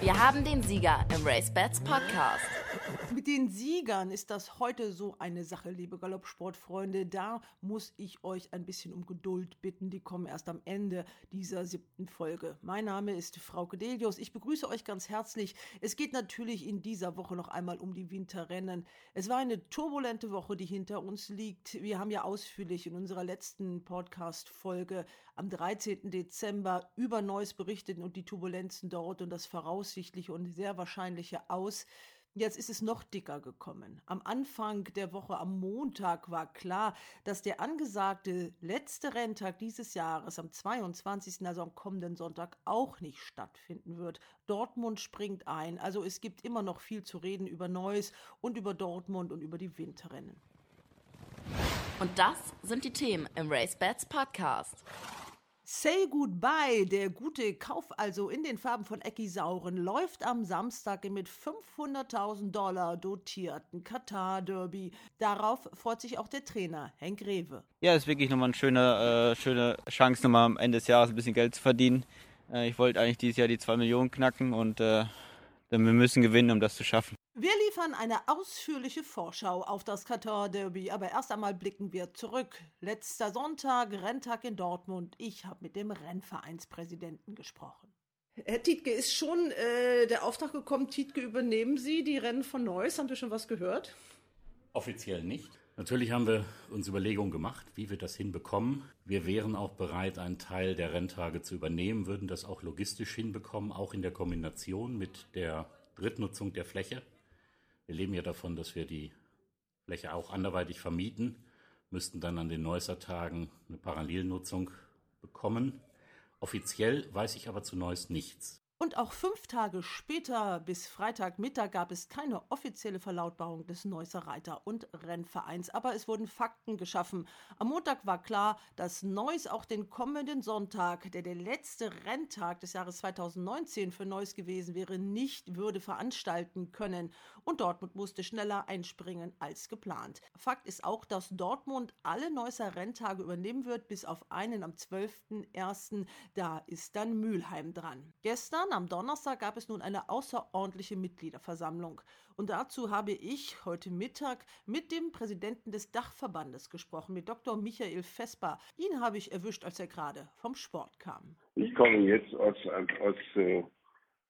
Wir haben den Sieger im Race Bats Podcast. Mit den Siegern ist das heute so eine Sache, liebe Galoppsportfreunde. Da muss ich euch ein bisschen um Geduld bitten. Die kommen erst am Ende dieser siebten Folge. Mein Name ist Frau Delius. Ich begrüße euch ganz herzlich. Es geht natürlich in dieser Woche noch einmal um die Winterrennen. Es war eine turbulente Woche, die hinter uns liegt. Wir haben ja ausführlich in unserer letzten Podcast-Folge am 13. Dezember über Neues berichtet und die Turbulenzen dort und das voraussichtliche und sehr wahrscheinliche Aus. Jetzt ist es noch dicker gekommen. Am Anfang der Woche, am Montag, war klar, dass der angesagte letzte Renntag dieses Jahres am 22., also am kommenden Sonntag, auch nicht stattfinden wird. Dortmund springt ein. Also es gibt immer noch viel zu reden über Neuss und über Dortmund und über die Winterrennen. Und das sind die Themen im Race Bats Podcast. Say Goodbye, der gute Kauf also in den Farben von Ecki Sauren, läuft am Samstag im mit 500.000 Dollar dotierten Katar-Derby. Darauf freut sich auch der Trainer, Henk Rewe. Ja, ist wirklich nochmal eine schöne, äh, schöne Chance, nochmal am Ende des Jahres ein bisschen Geld zu verdienen. Äh, ich wollte eigentlich dieses Jahr die 2 Millionen knacken und äh, wir müssen gewinnen, um das zu schaffen. Wir liefern eine ausführliche Vorschau auf das Qatar Derby, aber erst einmal blicken wir zurück. Letzter Sonntag, Renntag in Dortmund. Ich habe mit dem Rennvereinspräsidenten gesprochen. Herr Tietke, ist schon äh, der Auftrag gekommen, Tietke, übernehmen Sie die Rennen von Neuss? Haben Sie schon was gehört? Offiziell nicht. Natürlich haben wir uns Überlegungen gemacht, wie wir das hinbekommen. Wir wären auch bereit, einen Teil der Renntage zu übernehmen, würden das auch logistisch hinbekommen, auch in der Kombination mit der Drittnutzung der Fläche. Wir leben ja davon, dass wir die Fläche auch anderweitig vermieten, müssten dann an den Neusser Tagen eine Parallelnutzung bekommen. Offiziell weiß ich aber zu Neuss nichts. Und auch fünf Tage später, bis Freitagmittag, gab es keine offizielle Verlautbarung des Neusser Reiter- und Rennvereins. Aber es wurden Fakten geschaffen. Am Montag war klar, dass Neuss auch den kommenden Sonntag, der der letzte Renntag des Jahres 2019 für Neuss gewesen wäre, nicht würde veranstalten können. Und Dortmund musste schneller einspringen als geplant. Fakt ist auch, dass Dortmund alle Neusser Renntage übernehmen wird, bis auf einen am 12.01. Da ist dann Mülheim dran. Gestern am Donnerstag gab es nun eine außerordentliche Mitgliederversammlung. Und dazu habe ich heute Mittag mit dem Präsidenten des Dachverbandes gesprochen, mit Dr. Michael Vesper. Ihn habe ich erwischt, als er gerade vom Sport kam. Ich komme jetzt aus, aus äh,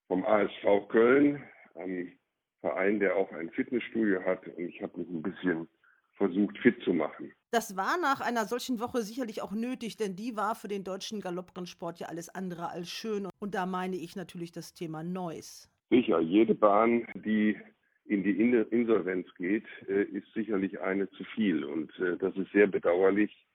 vom ASV Köln, einem Verein, der auch ein Fitnessstudio hat. Und ich habe mich ein bisschen versucht, fit zu machen. Das war nach einer solchen Woche sicherlich auch nötig, denn die war für den deutschen Galopprennsport ja alles andere als schön. Und da meine ich natürlich das Thema Neues. Sicher, jede Bahn, die in die Insolvenz geht, äh, ist sicherlich eine zu viel. Und äh, das ist sehr bedauerlich,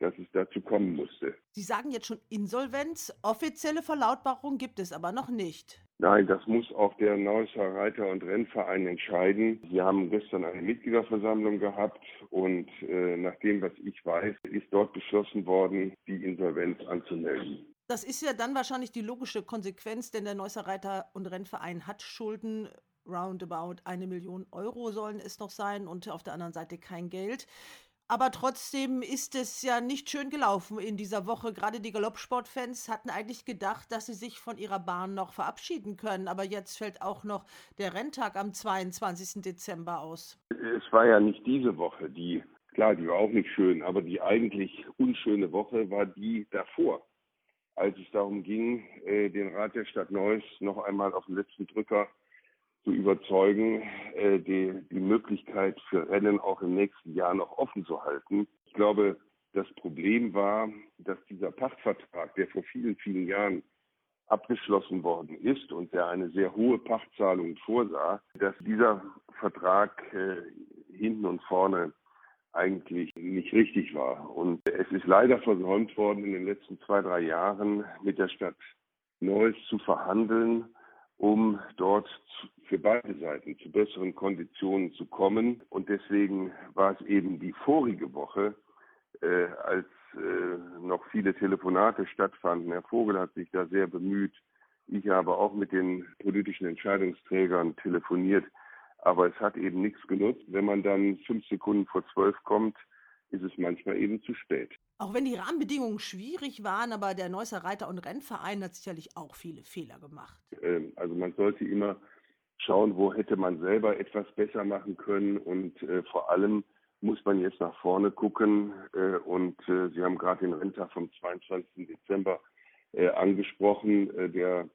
dass es dazu kommen musste. Sie sagen jetzt schon Insolvenz. Offizielle Verlautbarung gibt es aber noch nicht. Nein, das muss auch der Neusser Reiter- und Rennverein entscheiden. Wir haben gestern eine Mitgliederversammlung gehabt und äh, nach dem, was ich weiß, ist dort beschlossen worden, die Insolvenz anzumelden. Das ist ja dann wahrscheinlich die logische Konsequenz, denn der Neusser Reiter- und Rennverein hat Schulden. Roundabout eine Million Euro sollen es noch sein und auf der anderen Seite kein Geld. Aber trotzdem ist es ja nicht schön gelaufen in dieser Woche. Gerade die Galoppsportfans hatten eigentlich gedacht, dass sie sich von ihrer Bahn noch verabschieden können. Aber jetzt fällt auch noch der Renntag am 22. Dezember aus. Es war ja nicht diese Woche, die, klar, die war auch nicht schön, aber die eigentlich unschöne Woche war die davor. Als es darum ging, äh, den Rat der Stadt Neuss noch einmal auf den letzten Drücker zu überzeugen, äh, die, die Möglichkeit für Rennen auch im nächsten Jahr noch offen zu halten. Ich glaube, das Problem war, dass dieser Pachtvertrag, der vor vielen, vielen Jahren abgeschlossen worden ist und der eine sehr hohe Pachtzahlung vorsah, dass dieser Vertrag äh, hinten und vorne eigentlich nicht richtig war. Und es ist leider versäumt worden, in den letzten zwei, drei Jahren mit der Stadt Neuss zu verhandeln, um dort für beide Seiten zu besseren Konditionen zu kommen. Und deswegen war es eben die vorige Woche, äh, als äh, noch viele Telefonate stattfanden. Herr Vogel hat sich da sehr bemüht. Ich habe auch mit den politischen Entscheidungsträgern telefoniert. Aber es hat eben nichts genutzt. Wenn man dann fünf Sekunden vor zwölf kommt, ist es manchmal eben zu spät. Auch wenn die Rahmenbedingungen schwierig waren, aber der Neusser Reiter- und Rennverein hat sicherlich auch viele Fehler gemacht. Ähm, also man sollte immer schauen, wo hätte man selber etwas besser machen können und äh, vor allem muss man jetzt nach vorne gucken äh, und äh, Sie haben gerade den Renntag vom 22. Dezember äh, angesprochen, äh, der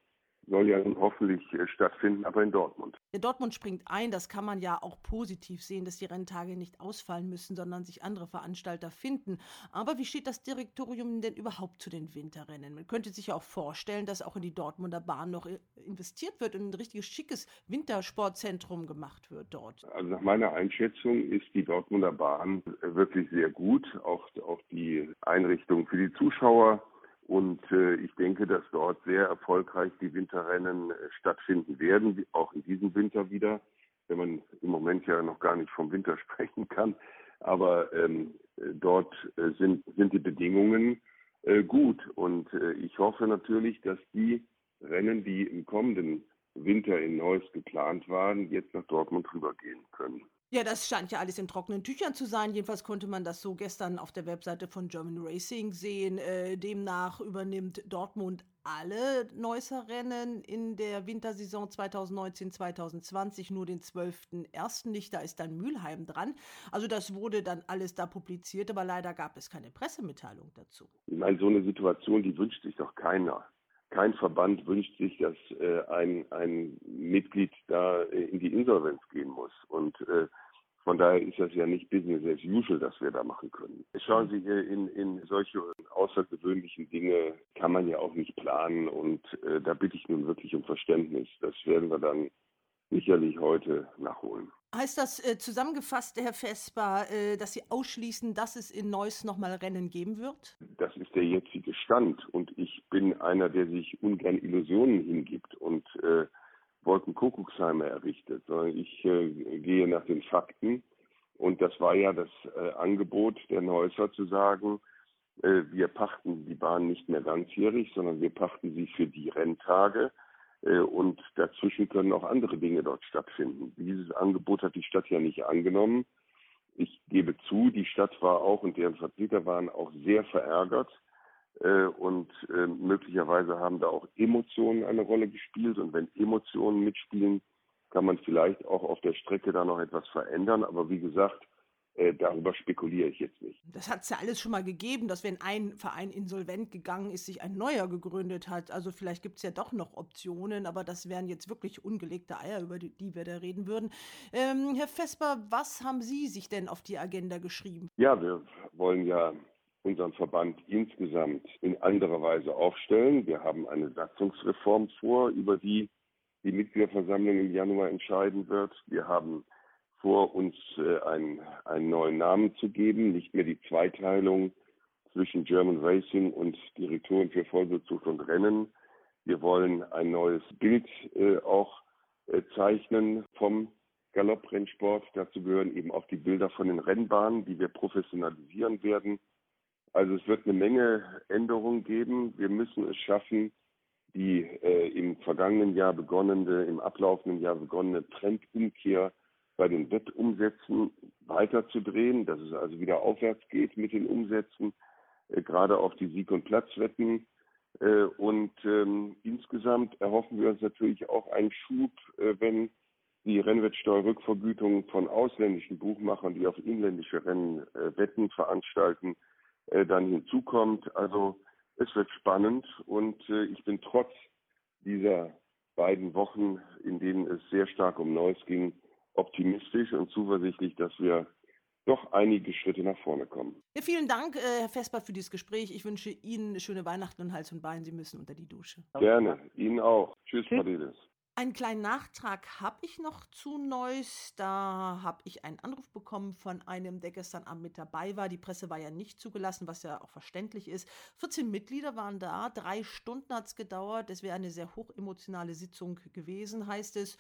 soll ja nun hoffentlich äh, stattfinden, aber in Dortmund. Der Dortmund springt ein, das kann man ja auch positiv sehen, dass die Renntage nicht ausfallen müssen, sondern sich andere Veranstalter finden. Aber wie steht das Direktorium denn überhaupt zu den Winterrennen? Man könnte sich ja auch vorstellen, dass auch in die Dortmunder Bahn noch äh, investiert wird und ein richtiges schickes Wintersportzentrum gemacht wird dort. Also nach meiner Einschätzung ist die Dortmunder Bahn äh, wirklich sehr gut, auch, auch die Einrichtung für die Zuschauer und äh, ich denke, dass dort sehr erfolgreich die Winterrennen äh, stattfinden werden, auch in diesem Winter wieder, wenn man im Moment ja noch gar nicht vom Winter sprechen kann. Aber ähm, dort äh, sind, sind die Bedingungen äh, gut. Und äh, ich hoffe natürlich, dass die Rennen, die im kommenden Winter in Neuss geplant waren, jetzt nach Dortmund rübergehen können. Ja, das scheint ja alles in trockenen Tüchern zu sein. Jedenfalls konnte man das so gestern auf der Webseite von German Racing sehen. Äh, demnach übernimmt Dortmund alle Neusser Rennen in der Wintersaison 2019-2020, nur den 12.01. nicht. Da ist dann Mülheim dran. Also das wurde dann alles da publiziert, aber leider gab es keine Pressemitteilung dazu. Ich meine, so eine Situation, die wünscht sich doch keiner kein Verband wünscht sich, dass äh, ein, ein Mitglied da äh, in die Insolvenz gehen muss. Und äh, von daher ist das ja nicht Business as usual, dass wir da machen können. Schauen Sie, in, in solche außergewöhnlichen Dinge kann man ja auch nicht planen und äh, da bitte ich nun wirklich um Verständnis. Das werden wir dann sicherlich heute nachholen. Heißt das äh, zusammengefasst, Herr Vesper, äh, dass Sie ausschließen, dass es in Neuss nochmal Rennen geben wird? Das ist der jetzige Stand. Und ich bin einer, der sich ungern Illusionen hingibt und äh, Wolkenkuckucksheime errichtet, sondern ich äh, gehe nach den Fakten. Und das war ja das äh, Angebot der Neusser zu sagen, äh, wir pachten die Bahn nicht mehr ganzjährig, sondern wir pachten sie für die Renntage und dazwischen können auch andere Dinge dort stattfinden. Dieses Angebot hat die Stadt ja nicht angenommen. Ich gebe zu, die Stadt war auch und deren Vertreter waren auch sehr verärgert. Äh, und äh, möglicherweise haben da auch Emotionen eine Rolle gespielt. Und wenn Emotionen mitspielen, kann man vielleicht auch auf der Strecke da noch etwas verändern. Aber wie gesagt, äh, darüber spekuliere ich jetzt nicht. Das hat es ja alles schon mal gegeben, dass wenn ein Verein insolvent gegangen ist, sich ein neuer gegründet hat. Also vielleicht gibt es ja doch noch Optionen, aber das wären jetzt wirklich ungelegte Eier, über die, die wir da reden würden. Ähm, Herr Vesper, was haben Sie sich denn auf die Agenda geschrieben? Ja, wir wollen ja unseren Verband insgesamt in anderer Weise aufstellen. Wir haben eine Satzungsreform vor, über die die Mitgliederversammlung im Januar entscheiden wird. Wir haben vor, uns äh, einen, einen neuen Namen zu geben, nicht mehr die Zweiteilung zwischen German Racing und Direktoren für Vollbezug und Rennen. Wir wollen ein neues Bild äh, auch äh, zeichnen vom Galopprennsport. Dazu gehören eben auch die Bilder von den Rennbahnen, die wir professionalisieren werden. Also es wird eine Menge Änderungen geben. Wir müssen es schaffen, die äh, im vergangenen Jahr begonnene, im ablaufenden Jahr begonnene Trendumkehr bei den Wettumsätzen weiterzudrehen, dass es also wieder aufwärts geht mit den Umsätzen, äh, gerade auf die Sieg- und Platzwetten. Äh, und ähm, insgesamt erhoffen wir uns natürlich auch einen Schub, äh, wenn die Rennwettsteuerrückvergütung von ausländischen Buchmachern, die auf inländische Rennen äh, Wetten veranstalten, äh, dann hinzukommt. Also es wird spannend und äh, ich bin trotz dieser beiden Wochen, in denen es sehr stark um Neues ging, optimistisch und zuversichtlich, dass wir doch einige Schritte nach vorne kommen. Ja, vielen Dank, äh, Herr Vesper, für dieses Gespräch. Ich wünsche Ihnen schöne Weihnachten und Hals und Bein. Sie müssen unter die Dusche. Gerne. Ihnen auch. Tschüss, Frau Dedes. Einen kleinen Nachtrag habe ich noch zu Neuss. Da habe ich einen Anruf bekommen von einem, der gestern Abend mit dabei war. Die Presse war ja nicht zugelassen, was ja auch verständlich ist. 14 Mitglieder waren da. Drei Stunden hat es gedauert. Es wäre eine sehr hochemotionale Sitzung gewesen, heißt es.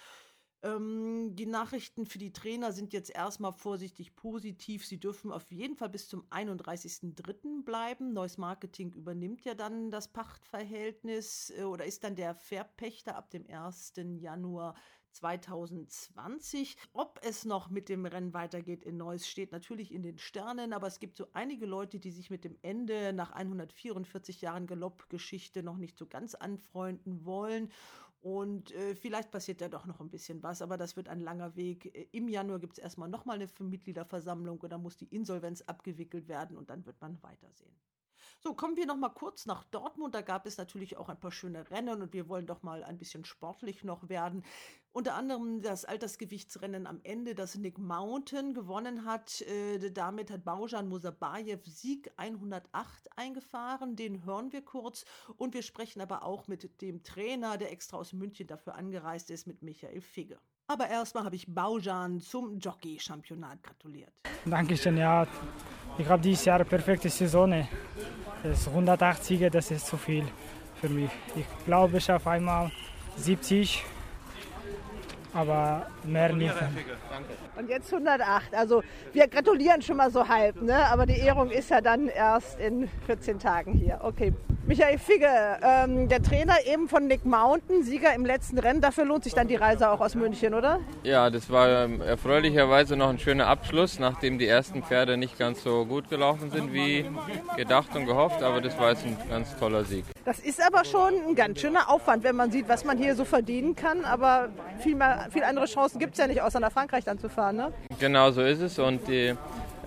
Ähm, die Nachrichten für die Trainer sind jetzt erstmal vorsichtig positiv. Sie dürfen auf jeden Fall bis zum 31.03. bleiben. Neues Marketing übernimmt ja dann das Pachtverhältnis äh, oder ist dann der Verpächter ab dem 1. Januar 2020. Ob es noch mit dem Rennen weitergeht in Neuss, steht natürlich in den Sternen, aber es gibt so einige Leute, die sich mit dem Ende nach 144 Jahren Galoppgeschichte noch nicht so ganz anfreunden wollen. Und äh, vielleicht passiert ja doch noch ein bisschen was, aber das wird ein langer Weg. Äh, Im Januar gibt es erstmal nochmal eine Mitgliederversammlung und dann muss die Insolvenz abgewickelt werden und dann wird man weitersehen. So, kommen wir noch mal kurz nach Dortmund. Da gab es natürlich auch ein paar schöne Rennen und wir wollen doch mal ein bisschen sportlich noch werden. Unter anderem das Altersgewichtsrennen am Ende, das Nick Mountain gewonnen hat. Äh, damit hat Baujan Musabayev Sieg 108 eingefahren. Den hören wir kurz. Und wir sprechen aber auch mit dem Trainer, der extra aus München dafür angereist ist, mit Michael Figge. Aber erstmal habe ich Baujan zum Jockey-Championat gratuliert. Dankeschön, ja. Ich habe dieses Jahr eine perfekte Saison. Das 180er, das ist zu viel für mich. Ich glaube, ich schaffe einmal 70, aber mehr nicht. Und jetzt 108. Also wir gratulieren schon mal so halb, ne? aber die Ehrung ist ja dann erst in 14 Tagen hier. Okay. Michael Figge, ähm, der Trainer eben von Nick Mountain, Sieger im letzten Rennen. Dafür lohnt sich dann die Reise auch aus München, oder? Ja, das war ähm, erfreulicherweise noch ein schöner Abschluss, nachdem die ersten Pferde nicht ganz so gut gelaufen sind wie gedacht und gehofft. Aber das war jetzt ein ganz toller Sieg. Das ist aber schon ein ganz schöner Aufwand, wenn man sieht, was man hier so verdienen kann. Aber viel, mehr, viel andere Chancen gibt es ja nicht, außer nach Frankreich dann zu fahren. Ne? Genau so ist es. Und die,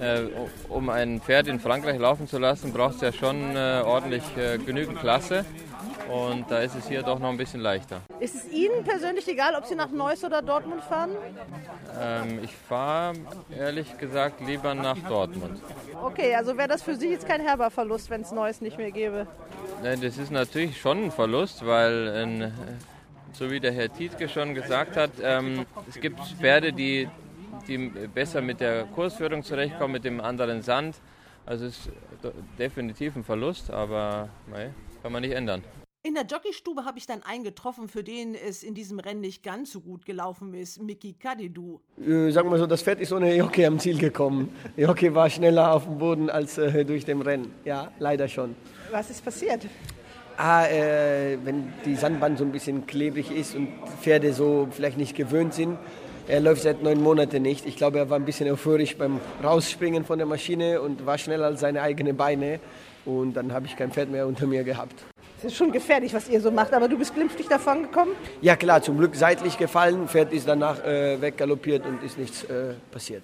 äh, um ein Pferd in Frankreich laufen zu lassen, braucht es ja schon äh, ordentlich äh, genügend Klasse. Und da ist es hier doch noch ein bisschen leichter. Ist es Ihnen persönlich egal, ob Sie nach Neuss oder Dortmund fahren? Ähm, ich fahre ehrlich gesagt lieber nach Dortmund. Okay, also wäre das für Sie jetzt kein herber Verlust, wenn es Neuss nicht mehr gäbe? Das ist natürlich schon ein Verlust, weil, äh, so wie der Herr Tietke schon gesagt hat, ähm, es gibt Pferde, die, die besser mit der Kursführung zurechtkommen, mit dem anderen Sand. Also es ist definitiv ein Verlust, aber nein, kann man nicht ändern. In der Jockeystube habe ich dann einen getroffen, für den es in diesem Rennen nicht ganz so gut gelaufen ist, Miki Kadidu. Äh, sagen wir so, das Pferd ist ohne Jockey am Ziel gekommen. Jockey war schneller auf dem Boden als äh, durch den Rennen. Ja, leider schon. Was ist passiert? Ah, äh, wenn die Sandbahn so ein bisschen klebrig ist und Pferde so vielleicht nicht gewöhnt sind. Er läuft seit neun Monaten nicht. Ich glaube, er war ein bisschen euphorisch beim Rausspringen von der Maschine und war schneller als seine eigenen Beine. Und dann habe ich kein Pferd mehr unter mir gehabt. Es ist schon gefährlich, was ihr so macht, aber du bist glimpflich davon gekommen? Ja klar, zum Glück seitlich gefallen. Pferd ist danach äh, weggaloppiert und ist nichts äh, passiert.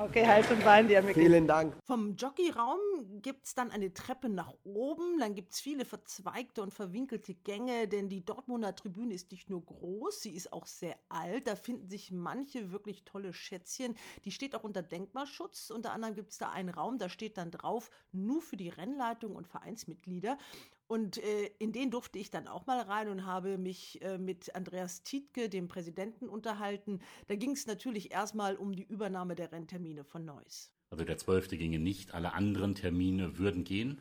Okay, Hals und Bein dir, Micky. Vielen Dank. Vom Jockeyraum gibt es dann eine Treppe nach oben. Dann gibt es viele verzweigte und verwinkelte Gänge, denn die Dortmunder Tribüne ist nicht nur groß, sie ist auch sehr alt. Da finden sich manche wirklich tolle Schätzchen. Die steht auch unter Denkmalschutz. Unter anderem gibt es da einen Raum, da steht dann drauf, nur für die Rennleitung und Vereinsmitglieder. Und äh, in den durfte ich dann auch mal rein und habe mich äh, mit Andreas Tietke, dem Präsidenten, unterhalten. Da ging es natürlich erstmal um die Übernahme der Renntermine von Neuss. Also der 12. ginge nicht, alle anderen Termine würden gehen.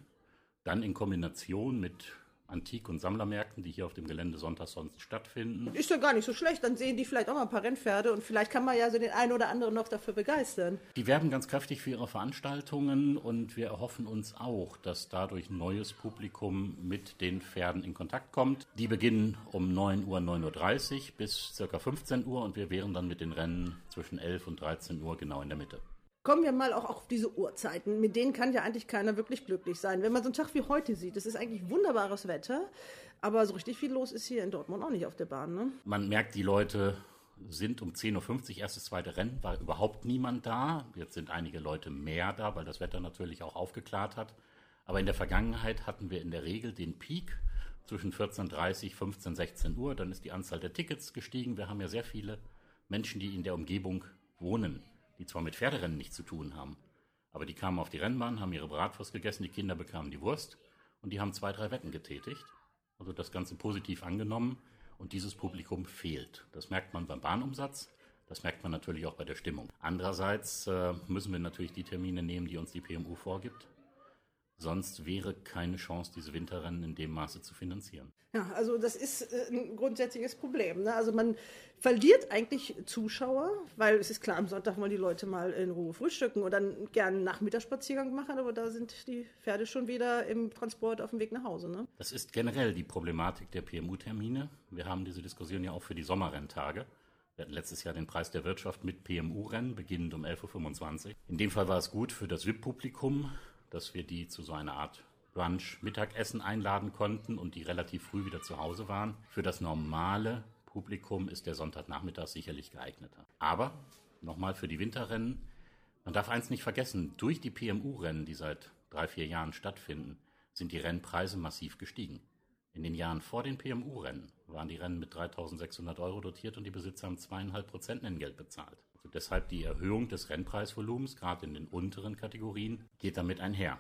Dann in Kombination mit Antik- und Sammlermärkten, die hier auf dem Gelände sonntags sonst stattfinden. Ist ja gar nicht so schlecht. Dann sehen die vielleicht auch mal ein paar Rennpferde und vielleicht kann man ja so den einen oder anderen noch dafür begeistern. Die werben ganz kräftig für ihre Veranstaltungen und wir erhoffen uns auch, dass dadurch neues Publikum mit den Pferden in Kontakt kommt. Die beginnen um 9 Uhr, 9.30 Uhr bis ca. 15 Uhr und wir wären dann mit den Rennen zwischen 11 und 13 Uhr genau in der Mitte. Kommen wir mal auch auf diese Uhrzeiten. Mit denen kann ja eigentlich keiner wirklich glücklich sein. Wenn man so einen Tag wie heute sieht, das ist eigentlich wunderbares Wetter, aber so richtig viel los ist hier in Dortmund auch nicht auf der Bahn. Ne? Man merkt, die Leute sind um 10.50 Uhr erstes, zweite Rennen, war überhaupt niemand da. Jetzt sind einige Leute mehr da, weil das Wetter natürlich auch aufgeklärt hat. Aber in der Vergangenheit hatten wir in der Regel den Peak zwischen 14.30 15, 16 Uhr. Dann ist die Anzahl der Tickets gestiegen. Wir haben ja sehr viele Menschen, die in der Umgebung wohnen die zwar mit Pferderennen nichts zu tun haben, aber die kamen auf die Rennbahn, haben ihre Bratwurst gegessen, die Kinder bekamen die Wurst und die haben zwei, drei Wetten getätigt. Also das Ganze positiv angenommen und dieses Publikum fehlt. Das merkt man beim Bahnumsatz, das merkt man natürlich auch bei der Stimmung. Andererseits äh, müssen wir natürlich die Termine nehmen, die uns die PMU vorgibt. Sonst wäre keine Chance, diese Winterrennen in dem Maße zu finanzieren. Ja, also das ist äh, ein grundsätzliches Problem. Ne? Also man verliert eigentlich Zuschauer, weil es ist klar, am Sonntag wollen die Leute mal in Ruhe frühstücken und dann gerne einen Nachmittagsspaziergang machen, aber da sind die Pferde schon wieder im Transport auf dem Weg nach Hause. Ne? Das ist generell die Problematik der PMU-Termine. Wir haben diese Diskussion ja auch für die Sommerrenntage. Wir hatten letztes Jahr den Preis der Wirtschaft mit PMU-Rennen, beginnend um 11.25 Uhr. In dem Fall war es gut für das VIP-Publikum, dass wir die zu so einer Art Brunch, Mittagessen einladen konnten und die relativ früh wieder zu Hause waren. Für das normale Publikum ist der Sonntagnachmittag sicherlich geeigneter. Aber nochmal für die Winterrennen, man darf eins nicht vergessen, durch die PMU-Rennen, die seit drei, vier Jahren stattfinden, sind die Rennpreise massiv gestiegen. In den Jahren vor den PMU-Rennen waren die Rennen mit 3.600 Euro dotiert und die Besitzer haben zweieinhalb Prozent Nennengeld bezahlt. Also deshalb die Erhöhung des Rennpreisvolumens, gerade in den unteren Kategorien, geht damit einher.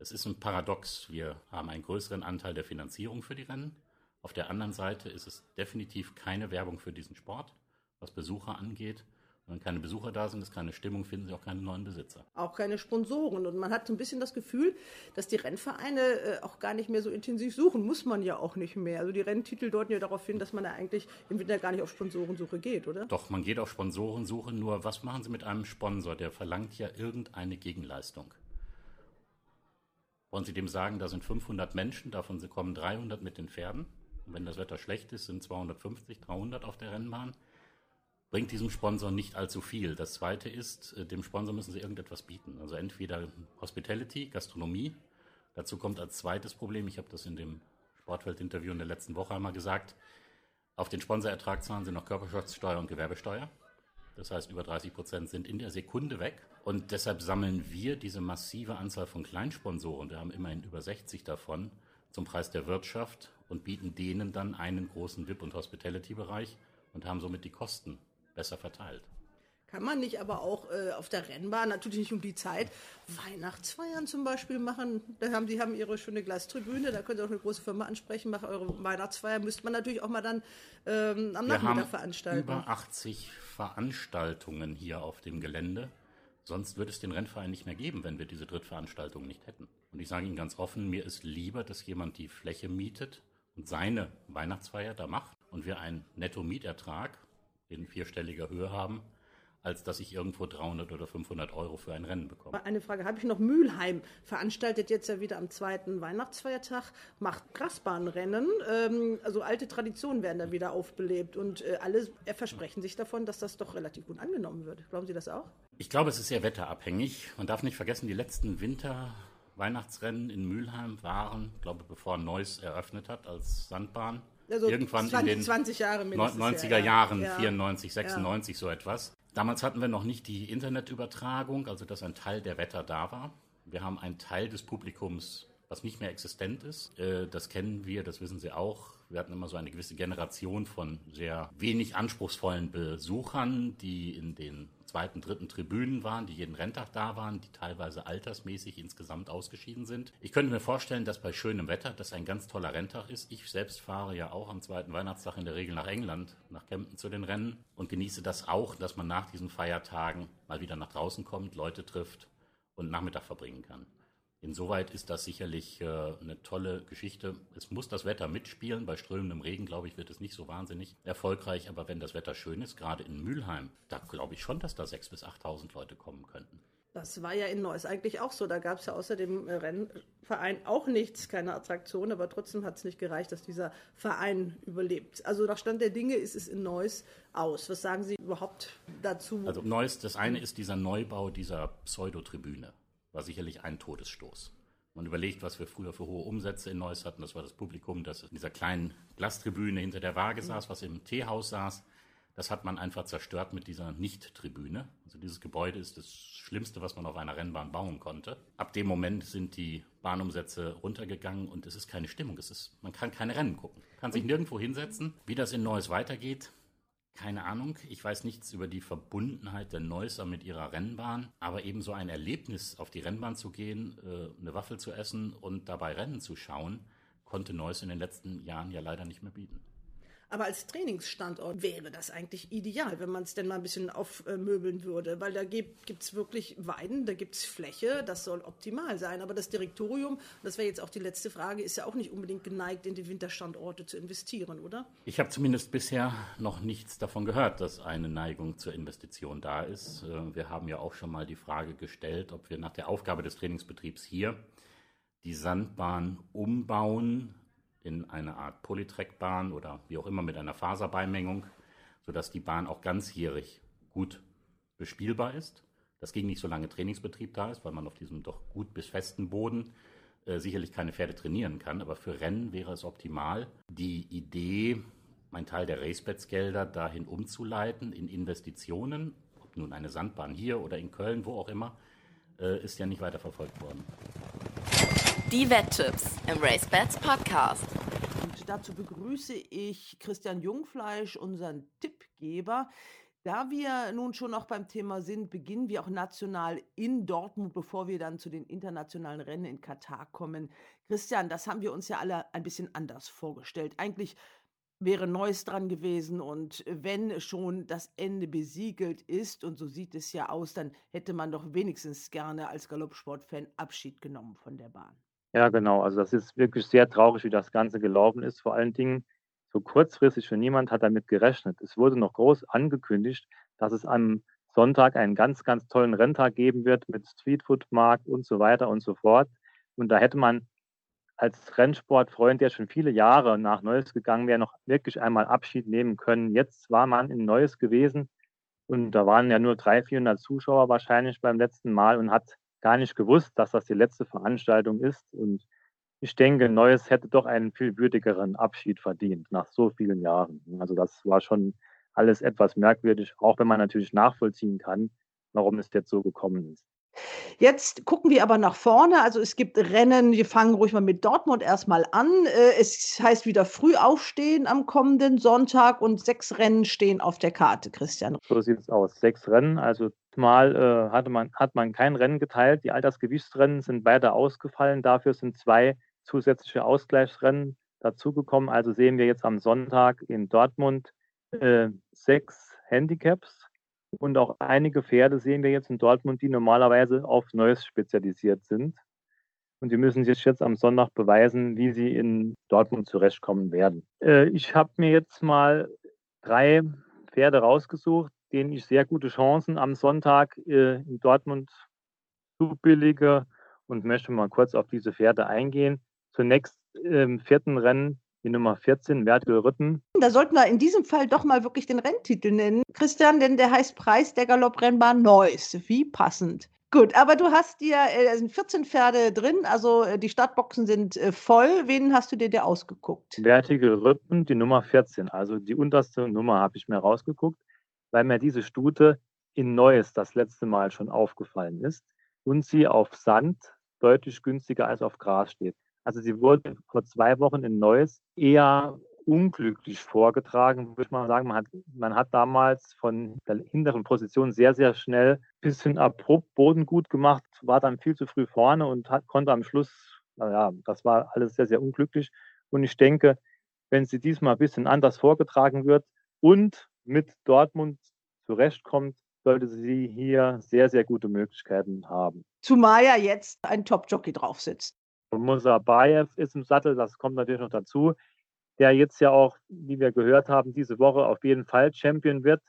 Es ist ein Paradox. Wir haben einen größeren Anteil der Finanzierung für die Rennen. Auf der anderen Seite ist es definitiv keine Werbung für diesen Sport, was Besucher angeht. Wenn keine Besucher da sind, ist keine Stimmung, finden sie auch keine neuen Besitzer. Auch keine Sponsoren. Und man hat so ein bisschen das Gefühl, dass die Rennvereine äh, auch gar nicht mehr so intensiv suchen. Muss man ja auch nicht mehr. Also die Renntitel deuten ja darauf hin, dass man ja eigentlich im Winter gar nicht auf Sponsorensuche geht, oder? Doch, man geht auf Sponsorensuche. Nur was machen Sie mit einem Sponsor? Der verlangt ja irgendeine Gegenleistung. Wollen Sie dem sagen, da sind 500 Menschen, davon kommen 300 mit den Pferden? Und wenn das Wetter schlecht ist, sind 250, 300 auf der Rennbahn bringt diesem Sponsor nicht allzu viel. Das zweite ist, äh, dem Sponsor müssen sie irgendetwas bieten. Also entweder Hospitality, Gastronomie. Dazu kommt als zweites Problem, ich habe das in dem Sportwelt-Interview in der letzten Woche einmal gesagt, auf den Sponsorertrag zahlen sie noch Körperschaftssteuer und Gewerbesteuer. Das heißt, über 30 Prozent sind in der Sekunde weg. Und deshalb sammeln wir diese massive Anzahl von Kleinsponsoren, wir haben immerhin über 60 davon, zum Preis der Wirtschaft und bieten denen dann einen großen VIP- und Hospitality-Bereich und haben somit die Kosten besser verteilt. Kann man nicht aber auch äh, auf der Rennbahn, natürlich nicht um die Zeit, Weihnachtsfeiern zum Beispiel machen? Da haben, die haben ihre schöne Glastribüne, da können Sie auch eine große Firma ansprechen, machen eure Weihnachtsfeier. Müsste man natürlich auch mal dann ähm, am Wir Nachmittag haben veranstalten. Über 80 Veranstaltungen hier auf dem Gelände. Sonst würde es den Rennverein nicht mehr geben, wenn wir diese Drittveranstaltung nicht hätten. Und ich sage Ihnen ganz offen, mir ist lieber, dass jemand die Fläche mietet und seine Weihnachtsfeier da macht und wir einen Netto-Mietertrag in vierstelliger Höhe haben, als dass ich irgendwo 300 oder 500 Euro für ein Rennen bekomme. Eine Frage habe ich noch. Mülheim veranstaltet jetzt ja wieder am zweiten Weihnachtsfeiertag, macht Grasbahnrennen. Ähm, also alte Traditionen werden da wieder aufbelebt und äh, alle versprechen sich davon, dass das doch relativ gut angenommen wird. Glauben Sie das auch? Ich glaube, es ist sehr wetterabhängig. Man darf nicht vergessen, die letzten Winter Weihnachtsrennen in Mülheim waren, glaube bevor Neuss eröffnet hat als Sandbahn, Also irgendwann 20, in den 20 Jahre mindestens, 90er ja, ja. Jahren, Ja. 94, 96, so etwas. Damals hatten wir noch nicht die Internetübertragung, also dass ein Teil der Wetter da war. Wir haben einen Teil des Publikums, was nicht mehr existent ist. Äh, Das kennen wir, das wissen Sie auch. Wir hatten immer so eine gewisse Generation von sehr wenig anspruchsvollen Besuchern, die in den zweiten, dritten Tribünen waren, die jeden Renntag da waren, die teilweise altersmäßig insgesamt ausgeschieden sind. Ich könnte mir vorstellen, dass bei schönem Wetter das ein ganz toller Renntag ist. Ich selbst fahre ja auch am zweiten Weihnachtstag in der Regel nach England, nach Kempten zu den Rennen und genieße das auch, dass man nach diesen Feiertagen mal wieder nach draußen kommt, Leute trifft und Nachmittag verbringen kann. Insoweit ist das sicherlich äh, eine tolle Geschichte. Es muss das Wetter mitspielen. Bei strömendem Regen, glaube ich, wird es nicht so wahnsinnig erfolgreich. Aber wenn das Wetter schön ist, gerade in Mülheim, da glaube ich schon, dass da 6.000 bis 8.000 Leute kommen könnten. Das war ja in Neuss eigentlich auch so. Da gab es ja außer dem äh, Rennverein auch nichts, keine Attraktion, aber trotzdem hat es nicht gereicht, dass dieser Verein überlebt. Also nach Stand der Dinge ist es in Neuss aus. Was sagen Sie überhaupt dazu? Also Neues, das eine ist dieser Neubau dieser Pseudotribüne. War sicherlich ein Todesstoß. Man überlegt, was wir früher für hohe Umsätze in Neuss hatten. Das war das Publikum, das in dieser kleinen Glastribüne hinter der Waage saß, was im Teehaus saß. Das hat man einfach zerstört mit dieser Nicht-Tribüne. Also dieses Gebäude ist das Schlimmste, was man auf einer Rennbahn bauen konnte. Ab dem Moment sind die Bahnumsätze runtergegangen und es ist keine Stimmung. Es ist, man kann keine Rennen gucken. Man kann sich nirgendwo hinsetzen. Wie das in Neuss weitergeht, keine Ahnung. Ich weiß nichts über die Verbundenheit der Neusser mit ihrer Rennbahn, aber eben so ein Erlebnis, auf die Rennbahn zu gehen, äh, eine Waffel zu essen und dabei Rennen zu schauen, konnte Neuss in den letzten Jahren ja leider nicht mehr bieten. Aber als Trainingsstandort wäre das eigentlich ideal, wenn man es denn mal ein bisschen aufmöbeln würde, weil da gibt es wirklich Weiden, da gibt es Fläche, das soll optimal sein. Aber das Direktorium, das wäre jetzt auch die letzte Frage, ist ja auch nicht unbedingt geneigt, in die Winterstandorte zu investieren, oder? Ich habe zumindest bisher noch nichts davon gehört, dass eine Neigung zur Investition da ist. Äh, Wir haben ja auch schon mal die Frage gestellt, ob wir nach der Aufgabe des Trainingsbetriebs hier die Sandbahn umbauen in eine Art Polytrekbahn oder wie auch immer mit einer Faserbeimengung, sodass die Bahn auch ganzjährig gut bespielbar ist. Das ging nicht, solange Trainingsbetrieb da ist, weil man auf diesem doch gut bis festen Boden äh, sicherlich keine Pferde trainieren kann. Aber für Rennen wäre es optimal, die Idee, einen Teil der Racebets-Gelder dahin umzuleiten in Investitionen, ob nun eine Sandbahn hier oder in Köln, wo auch immer, äh, ist ja nicht weiter verfolgt worden. Die Wetttipps im RaceBets Podcast. Dazu begrüße ich Christian Jungfleisch, unseren Tippgeber. Da wir nun schon noch beim Thema sind, beginnen wir auch national in Dortmund, bevor wir dann zu den internationalen Rennen in Katar kommen. Christian, das haben wir uns ja alle ein bisschen anders vorgestellt. Eigentlich wäre Neues dran gewesen und wenn schon das Ende besiegelt ist, und so sieht es ja aus, dann hätte man doch wenigstens gerne als Galoppsportfan Abschied genommen von der Bahn. Ja, genau. Also das ist wirklich sehr traurig, wie das Ganze gelaufen ist. Vor allen Dingen so kurzfristig für niemand hat damit gerechnet. Es wurde noch groß angekündigt, dass es am Sonntag einen ganz, ganz tollen Renntag geben wird mit Streetfood-Markt und so weiter und so fort. Und da hätte man als Rennsportfreund, der schon viele Jahre nach Neues gegangen wäre, noch wirklich einmal Abschied nehmen können. Jetzt war man in Neues gewesen und da waren ja nur 300, 400 Zuschauer wahrscheinlich beim letzten Mal und hat gar nicht gewusst, dass das die letzte Veranstaltung ist. Und ich denke, Neues hätte doch einen viel würdigeren Abschied verdient nach so vielen Jahren. Also das war schon alles etwas merkwürdig, auch wenn man natürlich nachvollziehen kann, warum es jetzt so gekommen ist. Jetzt gucken wir aber nach vorne. Also es gibt Rennen, wir fangen ruhig mal mit Dortmund erstmal an. Äh, es heißt wieder früh aufstehen am kommenden Sonntag und sechs Rennen stehen auf der Karte, Christian. So sieht es aus. Sechs Rennen. Also mal äh, hatte man, hat man kein Rennen geteilt. Die Altersgewichtsrennen sind beide ausgefallen. Dafür sind zwei zusätzliche Ausgleichsrennen dazugekommen. Also sehen wir jetzt am Sonntag in Dortmund äh, sechs Handicaps und auch einige Pferde sehen wir jetzt in Dortmund, die normalerweise auf Neues spezialisiert sind. Und die müssen sich jetzt am Sonntag beweisen, wie sie in Dortmund zurechtkommen werden. Äh, ich habe mir jetzt mal drei Pferde rausgesucht, denen ich sehr gute Chancen am Sonntag äh, in Dortmund zubillige und möchte mal kurz auf diese Pferde eingehen. Zunächst im vierten Rennen die Nummer 14, Vertical Rütten. Da sollten wir in diesem Fall doch mal wirklich den Renntitel nennen, Christian, denn der heißt Preis der Galopprennbahn Neuss. Wie passend. Gut, aber du hast dir, äh, sind 14 Pferde drin, also äh, die Startboxen sind äh, voll. Wen hast du dir dir ausgeguckt? Vertical Rüppen, die Nummer 14, also die unterste Nummer habe ich mir rausgeguckt, weil mir diese Stute in Neues das letzte Mal schon aufgefallen ist und sie auf Sand deutlich günstiger als auf Gras steht. Also sie wurde vor zwei Wochen in Neuss eher unglücklich vorgetragen, würde ich mal sagen. Man hat, man hat damals von der hinteren Position sehr, sehr schnell ein bisschen abrupt Boden gut gemacht, war dann viel zu früh vorne und hat, konnte am Schluss, naja, das war alles sehr, sehr unglücklich. Und ich denke, wenn sie diesmal ein bisschen anders vorgetragen wird und mit Dortmund zurechtkommt, sollte sie hier sehr, sehr gute Möglichkeiten haben. Zumal ja jetzt ein Top-Jockey drauf sitzt. Musabayev ist im Sattel, das kommt natürlich noch dazu, der jetzt ja auch, wie wir gehört haben, diese Woche auf jeden Fall Champion wird,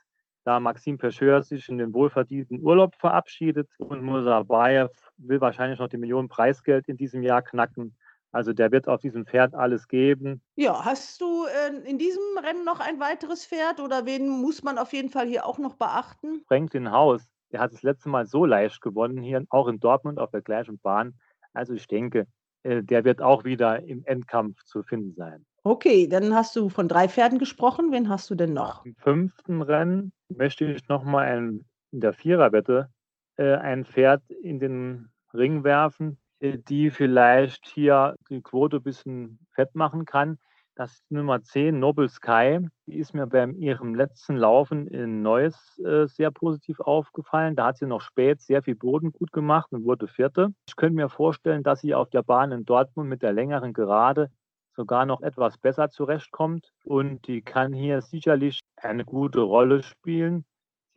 da Maxim Pecheur sich in den wohlverdienten Urlaub verabschiedet und Musabayev will wahrscheinlich noch die Millionen Preisgeld in diesem Jahr knacken. Also der wird auf diesem Pferd alles geben. Ja, hast du äh, in diesem Rennen noch ein weiteres Pferd oder wen muss man auf jeden Fall hier auch noch beachten? Franklin Haus, der hat das letzte Mal so leicht gewonnen hier, auch in Dortmund auf der gleichen Bahn. Also ich denke, der wird auch wieder im Endkampf zu finden sein. Okay, dann hast du von drei Pferden gesprochen. Wen hast du denn noch? Im fünften Rennen möchte ich nochmal in der Viererwette äh, ein Pferd in den Ring werfen, äh, die vielleicht hier die Quote ein bisschen fett machen kann. Das Nummer 10, Noble Sky. Die ist mir bei ihrem letzten Laufen in Neuss äh, sehr positiv aufgefallen. Da hat sie noch spät sehr viel Boden gut gemacht und wurde Vierte. Ich könnte mir vorstellen, dass sie auf der Bahn in Dortmund mit der längeren Gerade sogar noch etwas besser zurechtkommt. Und die kann hier sicherlich eine gute Rolle spielen.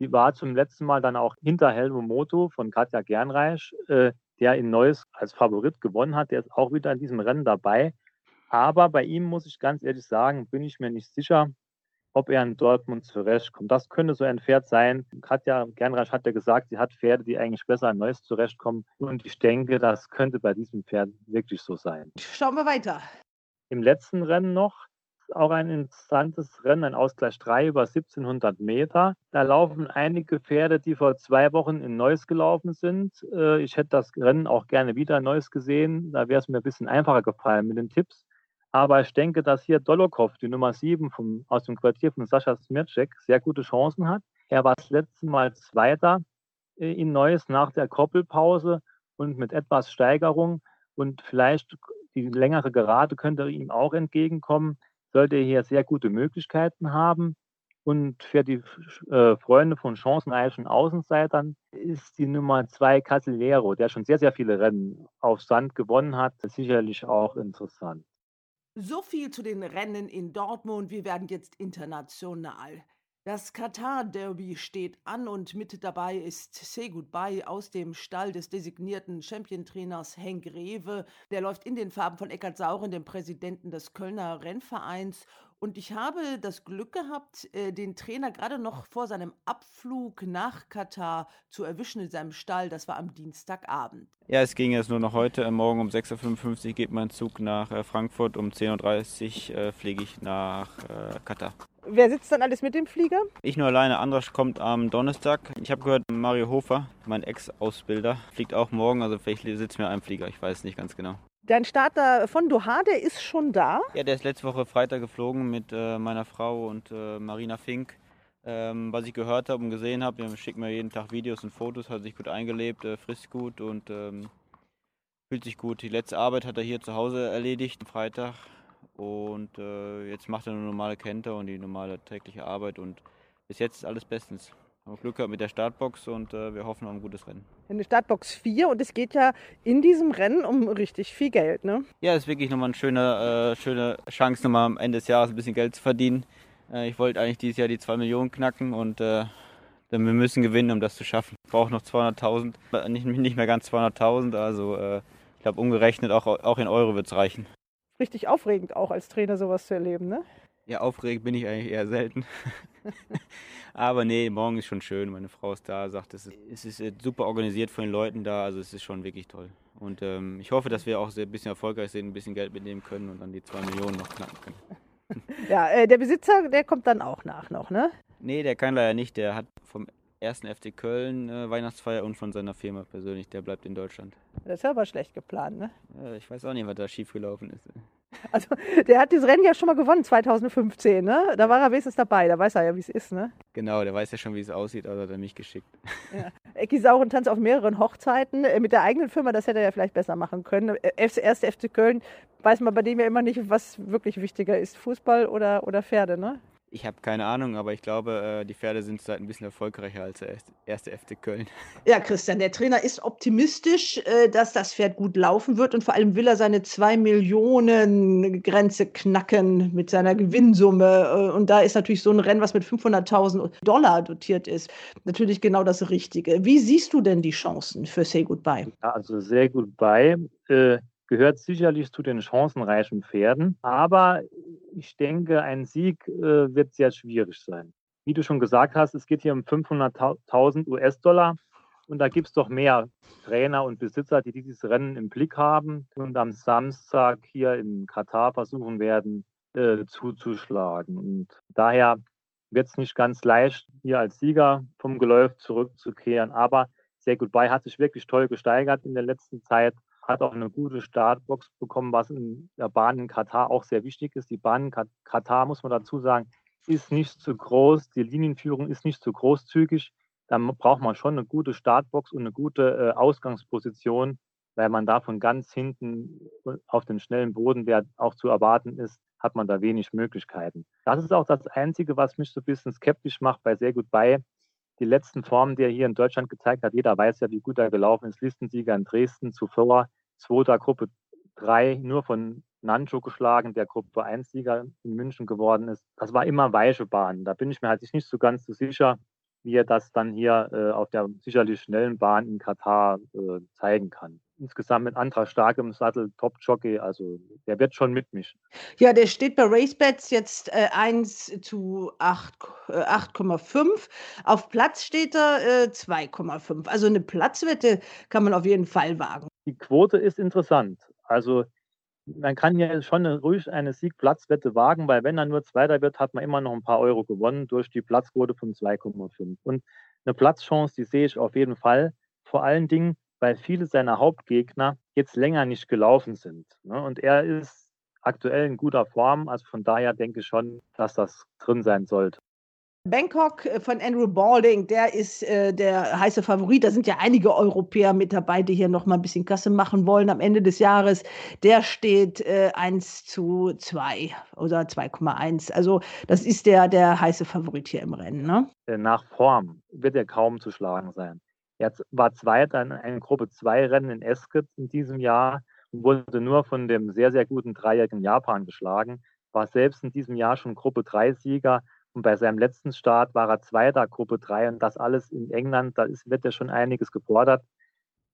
Sie war zum letzten Mal dann auch hinter Helmo Moto von Katja Gernreich, äh, der in Neuss als Favorit gewonnen hat. Der ist auch wieder in diesem Rennen dabei. Aber bei ihm muss ich ganz ehrlich sagen, bin ich mir nicht sicher, ob er in Dortmund zurechtkommt. Das könnte so ein Pferd sein. Katja Gernreich hat ja gesagt, sie hat Pferde, die eigentlich besser in Neues zurechtkommen. Und ich denke, das könnte bei diesem Pferd wirklich so sein. Schauen wir weiter. Im letzten Rennen noch auch ein interessantes Rennen, ein Ausgleich 3 über 1700 Meter. Da laufen einige Pferde, die vor zwei Wochen in Neuss gelaufen sind. Äh, ich hätte das Rennen auch gerne wieder in Neuss gesehen. Da wäre es mir ein bisschen einfacher gefallen mit den Tipps. Aber ich denke, dass hier Dolokov, die Nummer 7 vom, aus dem Quartier von Sascha Smircek, sehr gute Chancen hat. Er war das letzte Mal Zweiter äh, in Neuss nach der Koppelpause und mit etwas Steigerung und vielleicht die längere Gerade könnte ihm auch entgegenkommen, sollte er hier sehr gute Möglichkeiten haben. Und für die äh, Freunde von chancenreichen Außenseitern ist die Nummer zwei Casillero, der schon sehr, sehr viele Rennen auf Sand gewonnen hat, sicherlich auch interessant. So viel zu den Rennen in Dortmund. Wir werden jetzt international. Das Katar-Derby steht an und mit dabei ist Say Goodbye aus dem Stall des designierten Champion-Trainers Henk Rewe. Der läuft in den Farben von Eckhard Sauren, dem Präsidenten des Kölner Rennvereins. Und ich habe das Glück gehabt, äh, den Trainer gerade noch vor seinem Abflug nach Katar zu erwischen in seinem Stall. Das war am Dienstagabend. Ja, es ging jetzt nur noch heute. Morgen um 6.55 Uhr geht mein Zug nach äh, Frankfurt. Um 10.30 Uhr äh, fliege ich nach Katar. Wer sitzt dann alles mit dem Flieger? Ich nur alleine. Andras kommt am Donnerstag. Ich habe gehört, Mario Hofer, mein Ex-Ausbilder, fliegt auch morgen. Also vielleicht sitzt mir ein Flieger. Ich weiß nicht ganz genau. Dein Starter von Doha, der ist schon da? Ja, der ist letzte Woche Freitag geflogen mit äh, meiner Frau und äh, Marina Fink. Ähm, was ich gehört habe und gesehen habe, er schickt mir jeden Tag Videos und Fotos, hat sich gut eingelebt, äh, frisst gut und ähm, fühlt sich gut. Die letzte Arbeit hat er hier zu Hause erledigt, am Freitag. Und äh, jetzt macht er eine normale Kenter und die normale tägliche Arbeit. Und bis jetzt ist alles bestens. Haben Glück gehabt mit der Startbox und äh, wir hoffen auf ein gutes Rennen. Eine Startbox 4 und es geht ja in diesem Rennen um richtig viel Geld, ne? Ja, es ist wirklich nochmal eine schöne, äh, schöne Chance, nochmal am Ende des Jahres ein bisschen Geld zu verdienen. Äh, ich wollte eigentlich dieses Jahr die 2 Millionen knacken und äh, wir müssen gewinnen, um das zu schaffen. Ich brauche noch 200.000, äh, nicht, nicht mehr ganz 200.000, also äh, ich glaube umgerechnet auch, auch in Euro wird es reichen richtig aufregend, auch als Trainer sowas zu erleben, ne? Ja, aufregend bin ich eigentlich eher selten. Aber nee, morgen ist schon schön. Meine Frau ist da, sagt, es ist, es ist äh, super organisiert von den Leuten da. Also es ist schon wirklich toll. Und ähm, ich hoffe, dass wir auch ein bisschen erfolgreich sind, ein bisschen Geld mitnehmen können und dann die zwei Millionen noch knacken können. ja, äh, der Besitzer, der kommt dann auch nach noch, ne? Nee, der kann leider nicht. Der hat vom ersten FC Köln äh, Weihnachtsfeier und von seiner Firma persönlich. Der bleibt in Deutschland. Das ist aber schlecht geplant, ne? Ja, ich weiß auch nicht, was da schiefgelaufen ist. Also, der hat dieses Rennen ja schon mal gewonnen 2015, ne? Da war er wenigstens dabei, da weiß er ja, wie es ist, ne? Genau, der weiß ja schon, wie es aussieht, also hat er mich geschickt. Ja. Ecki Sauren tanzt auf mehreren Hochzeiten äh, mit der eigenen Firma, das hätte er ja vielleicht besser machen können. Äh, erste FC Köln weiß man bei dem ja immer nicht, was wirklich wichtiger ist, Fußball oder, oder Pferde, ne? Ich habe keine Ahnung, aber ich glaube, äh, die Pferde sind seit ein bisschen erfolgreicher als der erste FC Köln. Ja, Christian, der Trainer ist optimistisch, äh, dass das Pferd gut laufen wird und vor allem will er seine 2 Millionen Grenze knacken mit seiner Gewinnsumme. Äh, und da ist natürlich so ein Rennen, was mit 500.000 Dollar dotiert ist, natürlich genau das Richtige. Wie siehst du denn die Chancen für Say Goodbye? Ja, also Say Goodbye äh, gehört sicherlich zu den chancenreichen Pferden, aber ich denke, ein Sieg äh, wird sehr schwierig sein. Wie du schon gesagt hast, es geht hier um 500.000 US-Dollar und da gibt es doch mehr Trainer und Besitzer, die dieses Rennen im Blick haben und am Samstag hier in Katar versuchen werden, äh, zuzuschlagen. Und daher wird es nicht ganz leicht, hier als Sieger vom Geläuf zurückzukehren. Aber sehr gut bei hat sich wirklich toll gesteigert in der letzten Zeit hat auch eine gute Startbox bekommen, was in der Bahn in Katar auch sehr wichtig ist. Die Bahn in Katar, muss man dazu sagen, ist nicht zu groß, die Linienführung ist nicht zu großzügig. Da braucht man schon eine gute Startbox und eine gute äh, Ausgangsposition, weil man da von ganz hinten auf den schnellen Boden, der auch zu erwarten ist, hat man da wenig Möglichkeiten. Das ist auch das Einzige, was mich so ein bisschen skeptisch macht bei sehr gut bei. Die letzten Formen, die er hier in Deutschland gezeigt hat, jeder weiß ja, wie gut er gelaufen ist. Listensieger in Dresden zuvor, zweiter Gruppe 3 nur von Nancho geschlagen, der Gruppe 1-Sieger in München geworden ist. Das war immer weiche Bahn. Da bin ich mir halt nicht so ganz so sicher, wie er das dann hier äh, auf der sicherlich schnellen Bahn in Katar äh, zeigen kann. Insgesamt mit Antra stark im Sattel, Top-Jockey, also der wird schon mitmischen. Ja, der steht bei RaceBets jetzt äh, 1 zu 8,5. Äh, auf Platz steht er äh, 2,5. Also eine Platzwette kann man auf jeden Fall wagen. Die Quote ist interessant. Also man kann ja schon ruhig eine Siegplatzwette wagen, weil wenn er nur Zweiter wird, hat man immer noch ein paar Euro gewonnen durch die Platzquote von 2,5. Und eine Platzchance, die sehe ich auf jeden Fall. Vor allen Dingen, weil viele seiner Hauptgegner jetzt länger nicht gelaufen sind. Ne? Und er ist aktuell in guter Form. Also von daher denke ich schon, dass das drin sein sollte. Bangkok äh, von Andrew Balding, der ist äh, der heiße Favorit. Da sind ja einige Europäer mit dabei, die hier noch mal ein bisschen Kasse machen wollen am Ende des Jahres. Der steht äh, 1 zu 2 oder 2,1. Also das ist der, der heiße Favorit hier im Rennen. Ne? Äh, nach Form wird er kaum zu schlagen sein. Er war Zweiter in einem Gruppe 2 Rennen in Esket in diesem Jahr und wurde nur von dem sehr, sehr guten dreijährigen Japan geschlagen. War selbst in diesem Jahr schon Gruppe 3 Sieger und bei seinem letzten Start war er Zweiter, Gruppe 3 und das alles in England, da ist, wird ja schon einiges gefordert.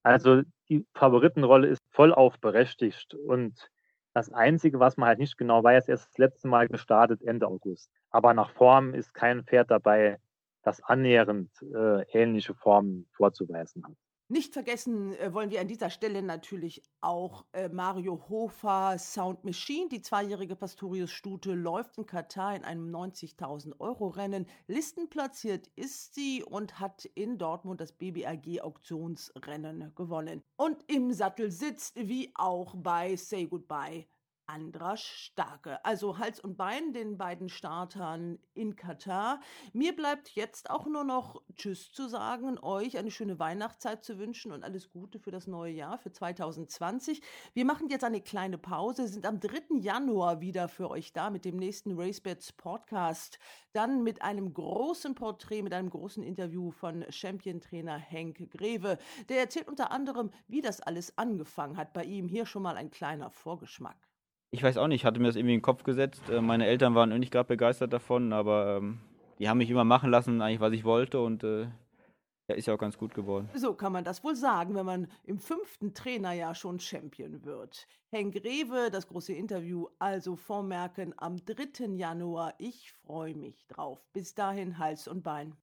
Also die Favoritenrolle ist vollauf berechtigt und das Einzige, was man halt nicht genau weiß, er ist das letzte Mal gestartet Ende August. Aber nach Form ist kein Pferd dabei, das annähernd äh, ähnliche Formen vorzuweisen hat. Nicht vergessen äh, wollen wir an dieser Stelle natürlich auch äh, Mario Hofer Sound Machine. Die zweijährige Pastorius-Stute läuft in Katar in einem 90.000 Euro Rennen. Listenplatziert ist sie und hat in Dortmund das BBAG Auktionsrennen gewonnen. Und im Sattel sitzt, wie auch bei Say Goodbye, Andra Starke. Also Hals und Bein den beiden Startern in Katar. Mir bleibt jetzt auch nur noch Tschüss zu sagen, euch eine schöne Weihnachtszeit zu wünschen und alles Gute für das neue Jahr, für 2020. Wir machen jetzt eine kleine Pause, sind am 3. Januar wieder für euch da mit dem nächsten RaceBets Podcast. Dann mit einem großen Porträt, mit einem großen Interview von Champion-Trainer Henk Greve. Der erzählt unter anderem, wie das alles angefangen hat bei ihm. Hier schon mal ein kleiner Vorgeschmack ich weiß auch nicht, ich hatte mir das irgendwie in den Kopf gesetzt. Äh, meine Eltern waren nicht gerade begeistert davon, aber ähm, die haben mich immer machen lassen, eigentlich was ich wollte und äh, ja, ist ja auch ganz gut geworden. So kann man das wohl sagen, wenn man im fünften Trainerjahr schon Champion wird. Henk Rewe, das große Interview, also vormerken am 3. Januar. Ich freue mich drauf. Bis dahin Hals und Bein.